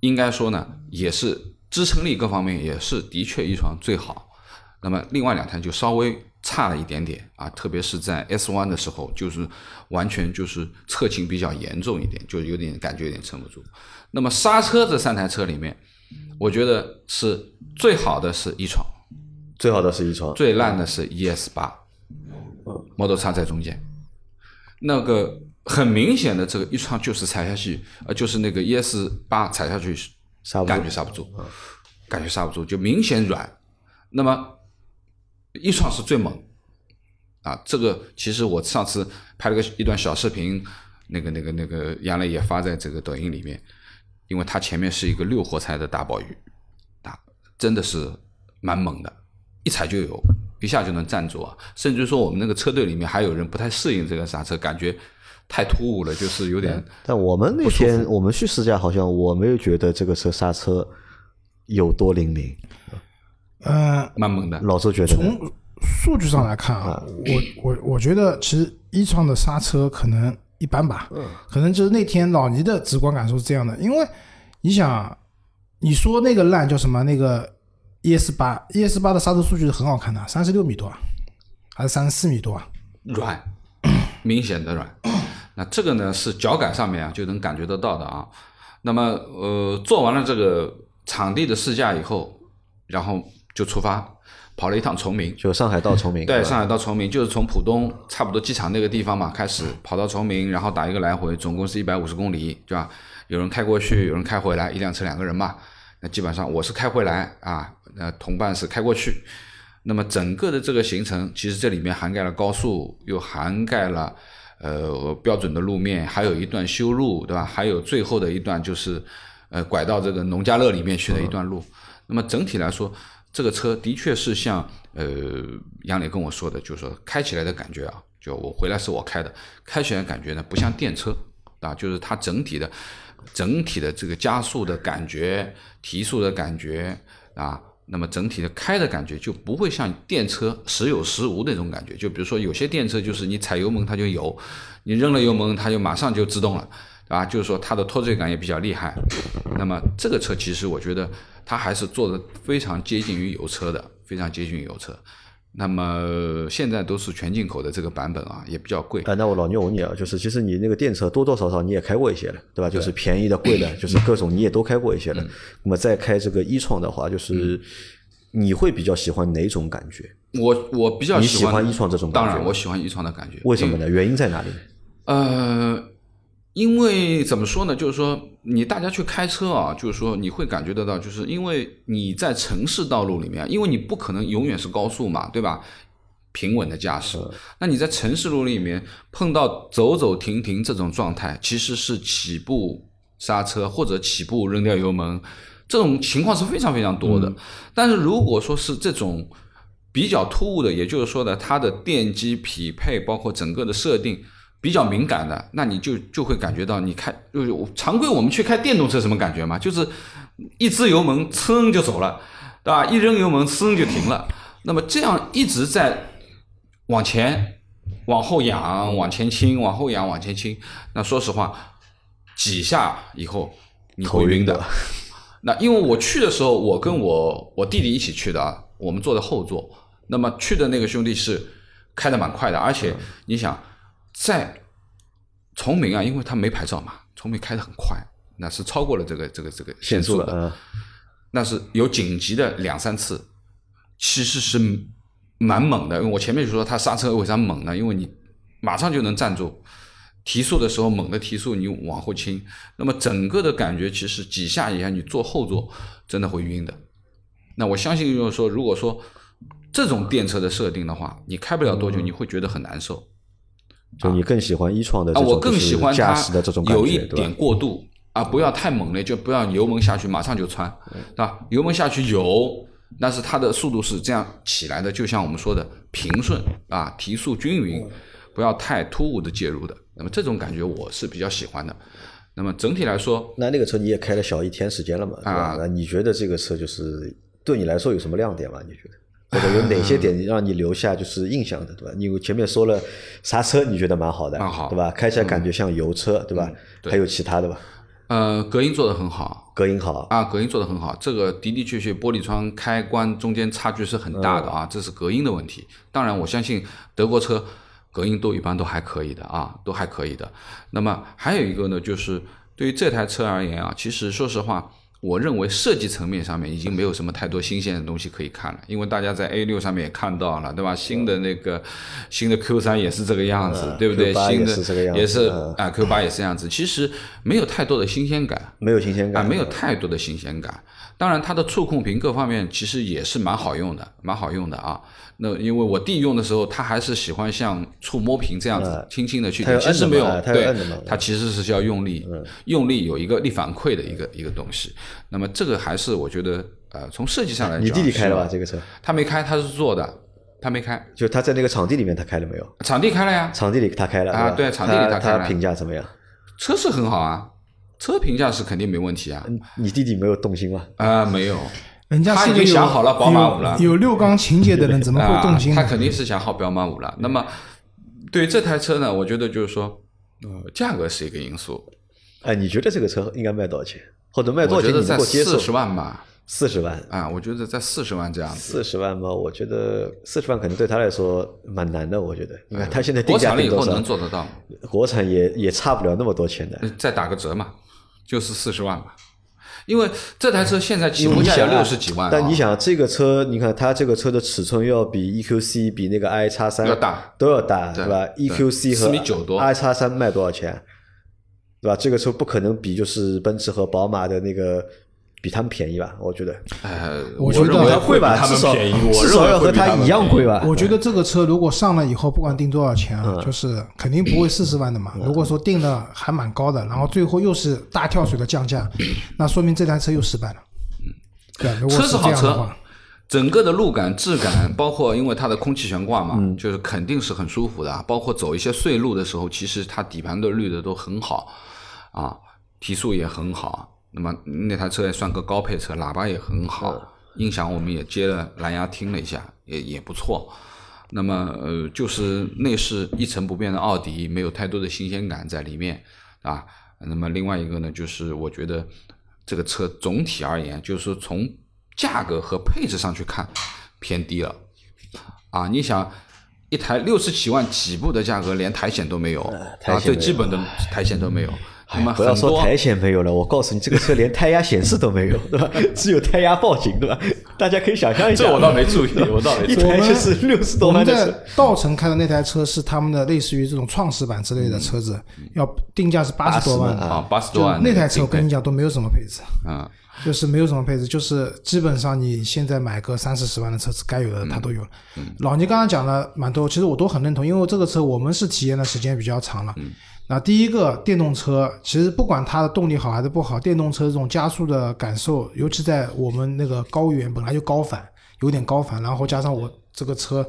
应该说呢，也是支撑力各方面也是的确一创最好。那么另外两台就稍微差了一点点啊，特别是在 S 弯的时候，就是完全就是侧倾比较严重一点，就有点感觉有点撑不住。那么刹车这三台车里面，我觉得是最好的是一创。最好的是一创，最烂的是 ES 八，Model 叉在中间。那个很明显的这个一创就是踩下去，呃，就是那个 ES 八踩下去感觉刹不住，感觉刹不住，就明显软。那么一创是最猛啊，这个其实我上次拍了个一段小视频，那个那个那个杨磊也发在这个抖音里面，因为它前面是一个六活塞的大宝鱼，啊，真的是蛮猛的，一踩就有，一下就能站住啊，甚至说我们那个车队里面还有人不太适应这个刹车，感觉太突兀了，就是有点但我们那天我们去试驾，好像我没有觉得这个车刹车有多灵敏。嗯，蛮猛的。老周觉得从数据上来看啊，我我我觉得其实一创的刹车可能一般吧，可能就是那天老倪的直观感受是这样的，因为你想，你说那个烂叫什么？那个 ES 八，ES 八的刹车数据是很好看的，三十六米多啊，还是三十四米多啊？软，明显的软。那这个呢是脚感上面啊就能感觉得到的啊。那么呃做完了这个场地的试驾以后，然后就出发跑了一趟崇明。就上海到崇明，对，上海到崇明就是从浦东差不多机场那个地方嘛开始跑到崇明，然后打一个来回，总共是一百五十公里，对吧？有人开过去，有人开回来，一辆车两个人嘛。那基本上我是开回来啊，那同伴是开过去。那么整个的这个行程，其实这里面涵盖了高速，又涵盖了呃标准的路面，还有一段修路，对吧？还有最后的一段就是呃拐到这个农家乐里面去的一段路。那么整体来说，这个车的确是像呃杨磊跟我说的，就是说开起来的感觉啊，就我回来是我开的，开起来感觉呢不像电车啊，就是它整体的整体的这个加速的感觉、提速的感觉啊。那么整体的开的感觉就不会像电车时有时无那种感觉，就比如说有些电车就是你踩油门它就有，你扔了油门它就马上就自动了，对吧？就是说它的脱罪感也比较厉害。那么这个车其实我觉得它还是做的非常接近于油车的，非常接近于油车。那么现在都是全进口的这个版本啊，也比较贵。啊，那我老牛问你啊，就是其实你那个电车多多少少你也开过一些了，对吧？就是便宜的、贵的，就是各种你也都开过一些嗯了。那么再开这个一创的话，就是你会比较喜欢哪种感觉？我我比较喜欢一创这种感觉当然我喜欢一创的感觉。为什么呢？原因在哪里？呃，因为怎么说呢？就是说，你大家去开车啊，就是说你会感觉得到，就是因为你在城市道路里面，因为你不可能永远是高速嘛，对吧？平稳的驾驶，那你在城市路里面碰到走走停停这种状态，其实是起步刹车或者起步扔掉油门，这种情况是非常非常多的。但是如果说是这种比较突兀的，也就是说呢，它的电机匹配，包括整个的设定比较敏感的，那你就就会感觉到你开就是常规我们去开电动车什么感觉嘛？就是一支油门噌就走了，对吧？一扔油门噌就停了。那么这样一直在往前、往后仰、往前倾、往后仰、往前倾，那说实话，几下以后你会晕的。那因为我去的时候，我跟我我弟弟一起去的啊，我们坐的后座。那么去的那个兄弟是开的蛮快的，而且你想在崇明啊，因为他没牌照嘛，崇明开的很快，那是超过了这个这个这个限速的。嗯，那是有紧急的两三次，其实是蛮猛的。因为我前面就说他刹车为啥猛呢？因为你马上就能站住，提速的时候猛的提速，你往后倾，那么整个的感觉其实几下以下你坐后座真的会晕的。那我相信就是说，如果说这种电车的设定的话，你开不了多久，你会觉得很难受。就你更喜欢一创的这啊，种我更喜欢驾驶的这种感觉，有一点过度啊，不要太猛烈，就不要油门下去马上就窜，对吧？油门下去有，但是它的速度是这样起来的，就像我们说的平顺啊，提速均匀，不要太突兀的介入的。那么这种感觉我是比较喜欢的。那么整体来说，那那个车你也开了小一天时间了嘛，对吧啊？那你觉得这个车就是对你来说有什么亮点吗？你觉得？或者有哪些点让你留下就是印象的，对吧？你前面说了刹车，你觉得蛮好的，蛮好对吧？开起来感觉像油车，对吧？对还有其他的吧？呃，隔音做得很好，隔音好，啊，隔音做得很好，这个的的确确玻璃窗开关中间差距是很大的啊，这是隔音的问题。当然，我相信德国车隔音都一般都还可以的啊，都还可以的。那么还有一个呢，就是对于这台车而言啊，其实说实话，我认为设计层面上面已经没有什么太多新鲜的东西可以看了，因为大家在 A 六上面也看到了，对吧？新的那个新的 Q 三也是这个样子，嗯对不对？新的也是啊，Q 八也是这样子。其实没有太多的新鲜感，没有新鲜啊，感，没有太多的新鲜感。当然，它的触控屏各方面其实也是蛮好用的，蛮好用的啊。那因为我弟用的时候，他还是喜欢像触摸屏这样子嗯轻轻的去点，其实没有对摁的嘛，嗯它其实是需要用力，用力有一个力反馈的一个一个东西。那么这个还是我觉得，呃，从设计上来讲，你弟弟开了吧？这个车，他没开，他是做的，他没开，就他在那个场地里面他开了没有？场地开了呀，场地里他开了啊对场地里他他开了评价怎么样？车是很好啊，车评价是肯定没问题啊，你弟弟没有动心吗？啊、没有。人家是已经想好了宝马五了有有六缸情节的人，怎么会动心啊？他肯定是想好宝马五了。那么对这台车呢，我觉得就是说，呃，价格是一个因素。哎，你觉得这个车应该卖多少钱？或者卖多少钱你能我觉得在够接受四？十万吧，四十万，啊，我觉得在四十万这样子。四十万吧？我觉得四十万可能对他来说蛮难的。我觉得，你看他现在定国产了以后？能做得到，国产也也差不了那么多钱的。呃再打个折嘛，就是四十万吧。因为这台车现在起步价六十几万、啊，但你想这个车，你看它这个车的尺寸要比 EQC 比那个 i 叉三要大都要大，对对吧？EQC 和4米9多 i 叉三卖多少钱？对吧？这个车不可能比就是奔驰和宝马的那个比他们便宜吧？我觉得呃，我觉得认为会吧，他至少们便宜，我至认为会少要和他一样贵吧？我觉得这个车如果上了以后，不管定多少钱嗯啊，就是肯定不会四十万的嘛。如果说定的还蛮高的，然后最后又是大跳水的降价，那说明这台车又失败了。对，如果是这车是好车样的话，，整个的路感、质感，包括因为它的空气悬挂嘛，嗯就是肯定是很舒服的啊。包括走一些碎路的时候，其实它底盘的滤的都很好啊，提速也很好。那么那台车也算个高配车，喇叭也很好，嗯音响我们也接了蓝牙听了一下，也也不错。那么呃，就是内饰一成不变的奥迪，没有太多的新鲜感在里面啊。那么另外一个呢，就是我觉得这个车总体而言，就是说从价格和配置上去看偏低了啊。你想，一台六十几万起步的价格，连苔藓都没有啊，最基本的苔藓都没有。那么不要说苔藓没有了，我告诉你，这个车连胎压显示都没有，对吧？只有胎压报警，对吧？大家可以想象一下，这我倒没注意，我倒没注意。台就是六十多我们在万的车，稻城开的那台车是他们的类似于这种创始版之类的车子，要定价是八十多万的。啊，八十多万那台车，我跟你讲都没有什么配置，嗯，就是没有什么配置，就是基本上你现在买个三四十万的车子，该有的它都有了。老倪刚刚讲了蛮多，其实我都很认同，因为这个车我们是体验的时间比较长了。那第一个电动车，其实不管它的动力好还是不好，电动车这种加速的感受，尤其在我们那个高原本来就高反，有点高反，然后加上我这个车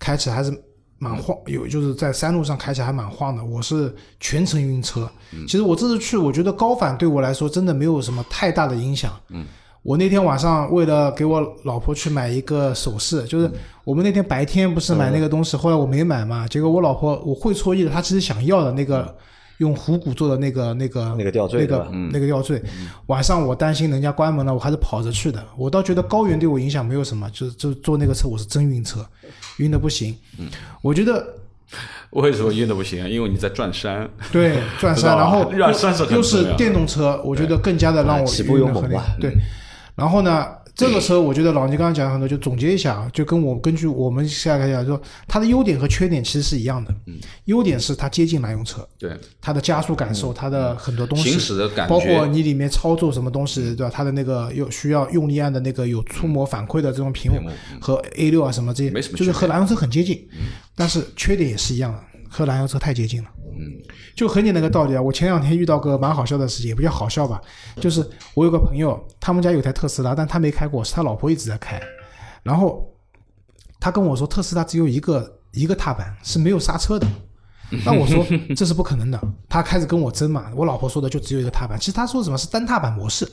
开起来还是蛮晃，有就是在山路上开起来还蛮晃的。我是全程晕车。其实我这次去，我觉得高反对我来说真的没有什么太大的影响。嗯，我那天晚上为了给我老婆去买一个首饰，就是我们那天白天不是买那个东西，后来我没买嘛，结果我老婆我会错意了，她其实想要的那个。用虎骨做的那个、那个、那个吊坠那个、那个吊坠，晚上我担心人家关门了，我还是跑着去的。我倒觉得高原对我影响没有什么，就是就坐那个车我是真晕车，晕的不行。我觉得为什么晕的不行啊？因为你在转山。对，转山，然后 转山是很又是电动车，我觉得更加的让我啊起步晕得很厉又猛吧对，然后呢，这个车我觉得老倪刚刚讲了很多，就总结一下啊，就跟我根据我们下来讲说，它的优点和缺点其实是一样的。优点是它接近燃油车，对，它的加速感受，它的很多东西，行驶的感觉。包括你里面操作什么东西，对吧？它的那个有需要用力按的那个有触摸反馈的这种屏幕和 A 六啊什么这些，没什么就是和燃油车很接近，但是缺点也是一样的，和燃油车太接近了。嗯，就很简单个道理啊！我前两天遇到个蛮好笑的事情，也不叫好笑吧，就是我有个朋友，他们家有台特斯拉，但他没开过，是他老婆一直在开。然后他跟我说，特斯拉只有一个一个踏板是没有刹车的。那我说 这是不可能的，他开始跟我争嘛。我老婆说的就只有一个踏板，其实他说什么是单踏板模式，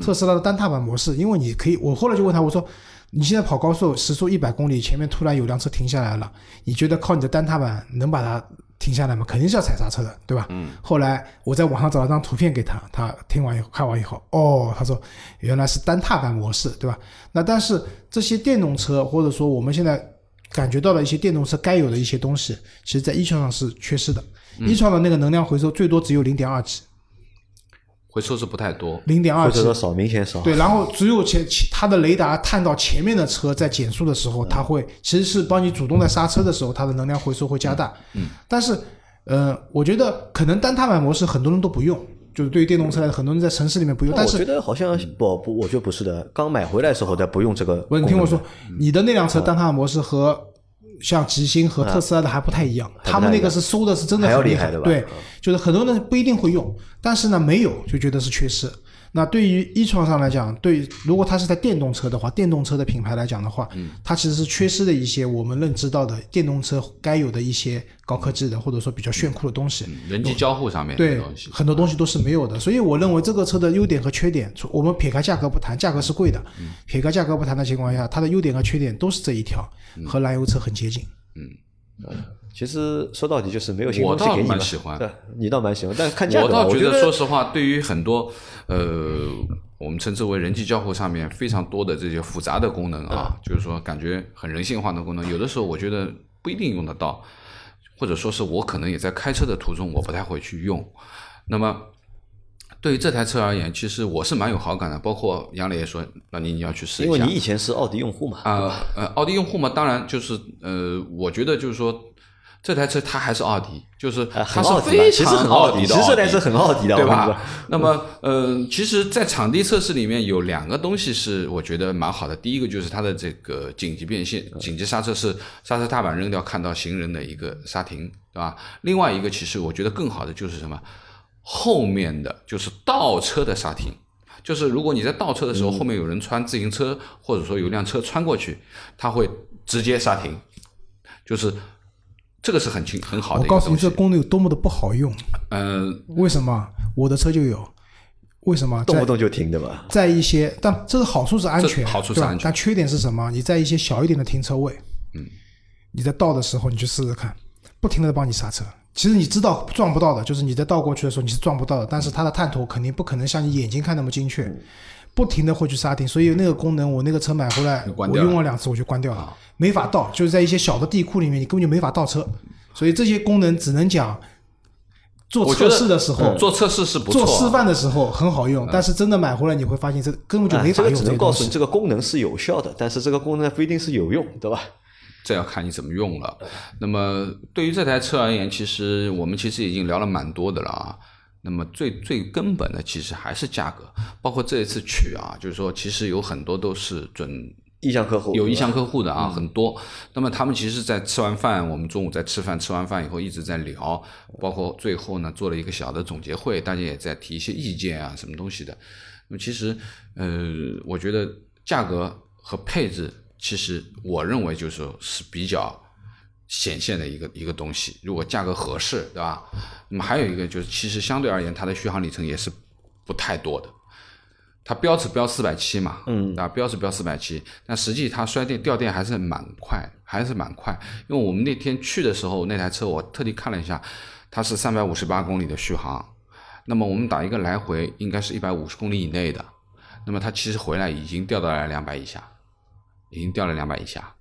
特斯拉的单踏板模式，因为你可以，我后来就问他，我说你现在跑高速时速一百公里，前面突然有辆车停下来了，你觉得靠你的单踏板能把它停下来吗？肯定是要踩刹车的，对吧？嗯。后来我在网上找了张图片给他，他听完以后看完以后，哦，他说原来是单踏板模式，对吧？那但是这些电动车或者说我们现在感觉到了一些电动车该有的一些东西，其实在一创上是缺失的。一创的那个能量回收最多只有零点二几，会受制不太多。零点二或 T 者。说少，明显少。对，然后只有前前它的雷达探到前面的车在减速的时候，它会其实是帮你主动在刹车的时候，它的能量回收会加大。嗯，但是呃，我觉得可能单踏板模式很多人都不用，就是对于电动车来说，很多人在城市里面不用。但是我觉得好像不不，我觉得不是的。刚买回来的时候的不用这个。不是，你听我说，你的那辆啊车单踏板模式和像极星和特斯拉的还不太一样，他们那个是搜的是真的很害，厉害对吧？对嗯，就是很多人不一定会用，但是呢没有就觉得是缺失。那对于一创上来讲，对如果它是在电动车的话，电动车的品牌来讲的话，嗯它其实是缺失的一些我们认知到的电动车该有的一些高科技的或者说比较炫酷的东西。人机交互上面的对东西，，很多东西都是没有的，所以我认为这个车的优点和缺点，我们撇开价格不谈，价格是贵的，嗯撇开价格不谈的情况下，它的优点和缺点都是这一条，嗯和燃油车很接近。其实说到底就是没有新我倒东西给你嘛蛮喜欢 对，你倒蛮喜欢，但看价格我，倒觉得，我觉得说实话，对于很多呃，我们称之为人机交互上面非常多的这些复杂的功能啊，就是说感觉很人性化的功能，有的时候我觉得不一定用得到，或者说是我可能也在开车的途中，我不太会去用。那么对于这台车而言，其实我是蛮有好感的，包括杨磊也说，那你你要去试一下，因为你以前是奥迪用户嘛，啊呃，奥迪用户嘛，当然就是呃，我觉得就是说，这台车它还是奥迪，就是呃它是非常其实很奥迪迪的其实这台车很奥迪的对吧？那么呃，其实，在场地测试里面有两个东西是我觉得蛮好的，第一个就是它的这个紧急变线、紧急刹车是刹车踏板扔掉看到行人的一个刹停，对吧？另外一个其实我觉得更好的就是什么，后面的就是倒车的刹停。就是如果你在倒车的时候，后面有人穿自行车，或者说有辆车穿过去，它会直接刹停，就是这个是很清很好的我告诉你，这功能有多么的不好用。嗯，为什么我的车就有？为什么动不动就停的吧。在一些，但这个好处是安全，好处是安全但缺点是什么？你在一些小一点的停车位，嗯，你在倒的时候，你去试试看，不停的帮你刹车。其实你知道撞不到的，就是你在倒过去的时候你是撞不到的，但是它的探头肯定不可能像你眼睛看那么精确，不停的会去刹停，所以那个功能我那个车买回来，我用了两次我就关掉了，没法倒，就是在一些小的地库里面你根本就没法倒车，所以这些功能只能讲做测试的时候做测试是不错啊，做示范的时候很好用，但是真的买回来你会发现这根本就没法用这些东只能告诉你，这个功能是有效的，但是这个功能不一定是有用，对吧？这要看你怎么用了。那么对于这台车而言，其实我们其实已经聊了蛮多的了啊。那么最最根本的其实还是价格，包括这一次去啊，就是说其实有很多都是准意向客户有意向客客户的啊，很多。那么他们其实，在吃完饭，我们中午在吃饭，吃完饭以后一直在聊，包括最后呢做了一个小的总结会，大家也在提一些意见啊，什么东西的。那么其实，呃，我觉得价格和配置，其实我认为就是说是比较显现的一个一个东西。如果价格合适，对吧？那么还有一个就是，其实相对而言，它的续航里程也是不太多的。它标尺标四百七嘛，嗯，啊，标尺标四百七，但实际它衰电掉电还是蛮快，还是蛮快。因为我们那天去的时候，那台车我特地看了一下，它是三百五十八公里的续航，那么我们打一个来回应该是一百五十公里以内的，那么它其实回来已经掉到了两百以下，已经掉了两百以下，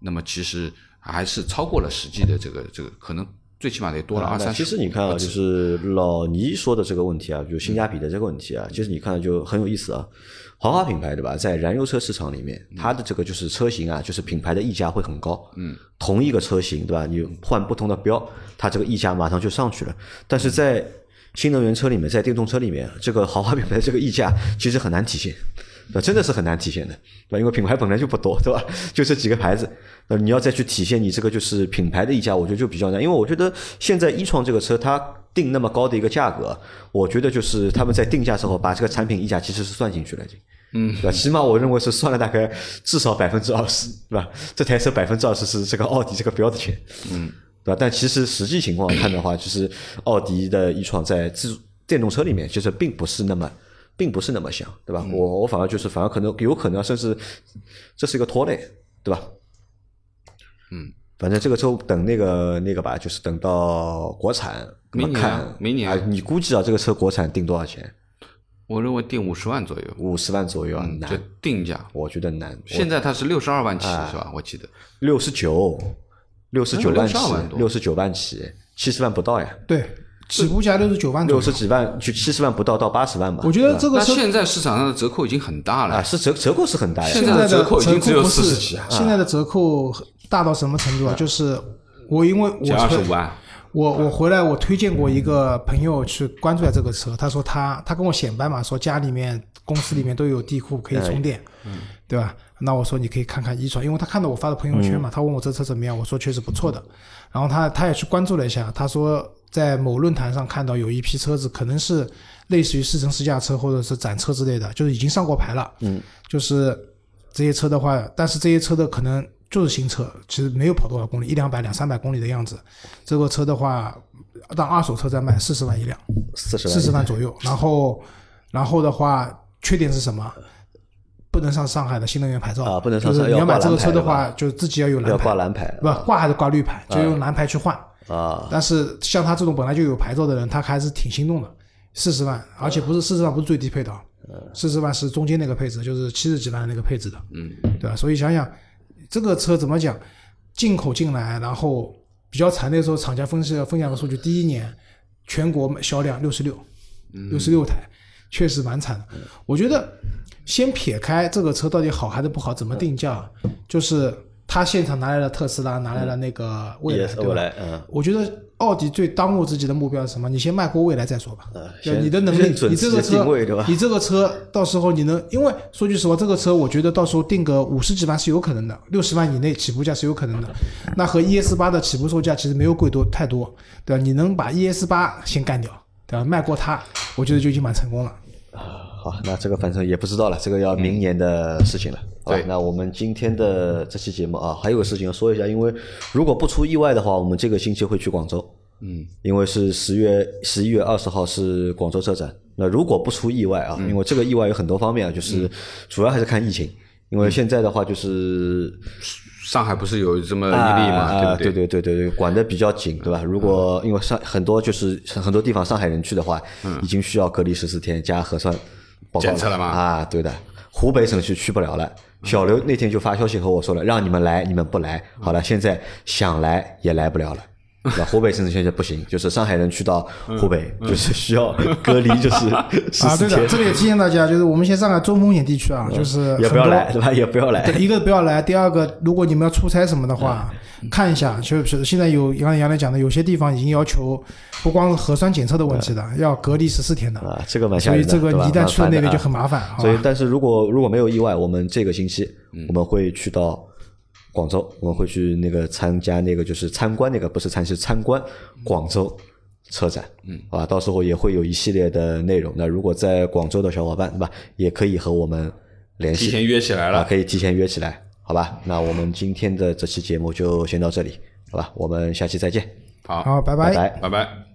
那么其实还是超过了实际的这个这个可能最起码得多了二那三十。其实你看啊，就是老倪说的这个问题啊，就性价比的这个问题啊，其实你看就很有意思啊。豪华品牌对吧，在燃油车市场里面，它的这个就是车型啊，就是品牌的溢价会很高。嗯，同一个车型对吧，你换不同的标，它这个溢价马上就上去了。但是在新能源车里面，在电动车里面，这个豪华品牌这个溢价其实很难体现。对吧，真的是很难体现的，对吧？因为品牌本来就不多，对吧？就这几个牌子，那你要再去体现你这个就是品牌的溢价，我觉得就比较难。因为我觉得现在一创这个车，它定那么高的一个价格，我觉得就是他们在定价时候把这个产品溢价其实是算进去了，已经。嗯，对吧？起码我认为是算了大概至少百分之二十，对吧？这台车百分之二十是这个奥迪这个标的钱，嗯，对吧？但其实实际情况看的话，就是奥迪的一创在自电动车里面，其实并不是那么。并不是那么想，对吧？我我反而就是反而可能有可能甚至这是一个拖累，对吧？嗯，反正这个车等那个那个吧，就是等到国产明年明年啊啊，你估计啊，这个车国产定多少钱？我认为定五十万左右，五十万左右啊，难，定价。我觉得难。现在它是六十二万起是吧？我记得六十九，六十九万起62万，多六十九万起，七十万不到呀。对，起步价六十九万左六右。十几万，就七十万不到到八十万吧。我觉得这个车现在市场上的折扣已经很大了啊，是折折扣是很大呀现。在的现在的折扣已经只有四十几啊现在的折扣大到什么程度啊？就是我因为我减二十五万，我我回来，我推荐过一个朋友去关注一下这个车，他说他他跟我显摆嘛，说家里面公司里面都有地库可以充电，嗯对吧？那我说你可以看看一传，因为他看到我发的朋友圈嘛，他问我这车怎么样，我说确实不错的。然后他他也去关注了一下，他说在某论坛上看到有一批车子，可能是类似于试乘试驾车或者是展车之类的，就是已经上过牌了，嗯，就是这些车的话，但是这些车的可能就是新车，其实没有跑多少公里，一两百、两三百公里的样子。这个车的话，当二手车在卖四十万一辆，四十万，四十万左右。然后，然后的话，缺点是什么？不能上上海的新能源牌照。啊不能上就是你要买这个车的话，就自己要有蓝要牌，挂蓝牌。不挂还是挂绿牌，就用蓝牌去换。啊，但是像他这种本来就有牌照的人，他还是挺心动的。四十万，而且不是四十万，不是最低配的，啊，四十万是中间那个配置，就是七十几万的那个配置的，嗯，对吧？所以想想这个车怎么讲，进口进来，然后比较惨那时候，厂家分析分享的数据，第一年全国销量六十六，六十六台，确实蛮惨的。我觉得先撇开这个车到底好还是不好，怎么定价，就是他现场拿来了特斯拉，拿来了那个蔚来，对吧未来，嗯，我觉得奥迪最当务之急的目标是什么？你先卖过蔚来再说吧。就先你的能力你这个车定位对吧，你这个车到时候你能，因为说句实话，这个车我觉得到时候定个五十几万是有可能的，六十万以内起步价是有可能的。那和 ES 八的起步售价其实没有贵多太多，对吧？你能把 ES 八先干掉，对吧？卖过它，我觉得就已经蛮成功了。好，那这个反正也不知道了，这个要明年的事情了。好对那我们今天的这期节目啊，还有个事情要说一下，因为如果不出意外的话，我们这个星期会去广州。嗯，因为是十月十一月二十号是广州车展。那如果不出意外啊，因为这个意外有很多方面啊，就是主要还是看疫情。因为现在的话就是上海不是有这么一例嘛，啊，对不对对对对对，管得比较紧，对吧？如果因为上很多就是很多地方上海人去的话，已经需要隔离十四天加核酸检测了吗啊，对的，湖北省区去不了了。小刘那天就发消息和我说了，让你们来，你们不来。好了，现在想来也来不了了。那湖北甚至现在不行，就是上海人去到湖北，就是需要隔离，就是 十啊，四天对的，，这里也提醒大家，就是我们现在上海中风险地区啊，就是也不要来，对吧？也不要来。对，一个不要来，第二个，如果你们要出差什么的话，看一下，就是现在有刚才杨磊讲的，有些地方已经要求不光是核酸检测的问题了，要隔离十四天的，啊，这个蛮吓所以人的。对吧这个你一旦去了那边就很麻烦？所以但是如果如果没有意外，我们这个星期我们会去到广州，我们会去那个参加那个就是参观那个不是参是参观广州车展，嗯，好吧，到时候也会有一系列的内容。那如果在广州的小伙伴，对吧，也可以和我们联系，提前约起来啊，了。可以提前约起来，好吧？那我们今天的这期节目就先到这里，好吧？我们下期再见，好，好，拜拜拜。拜拜。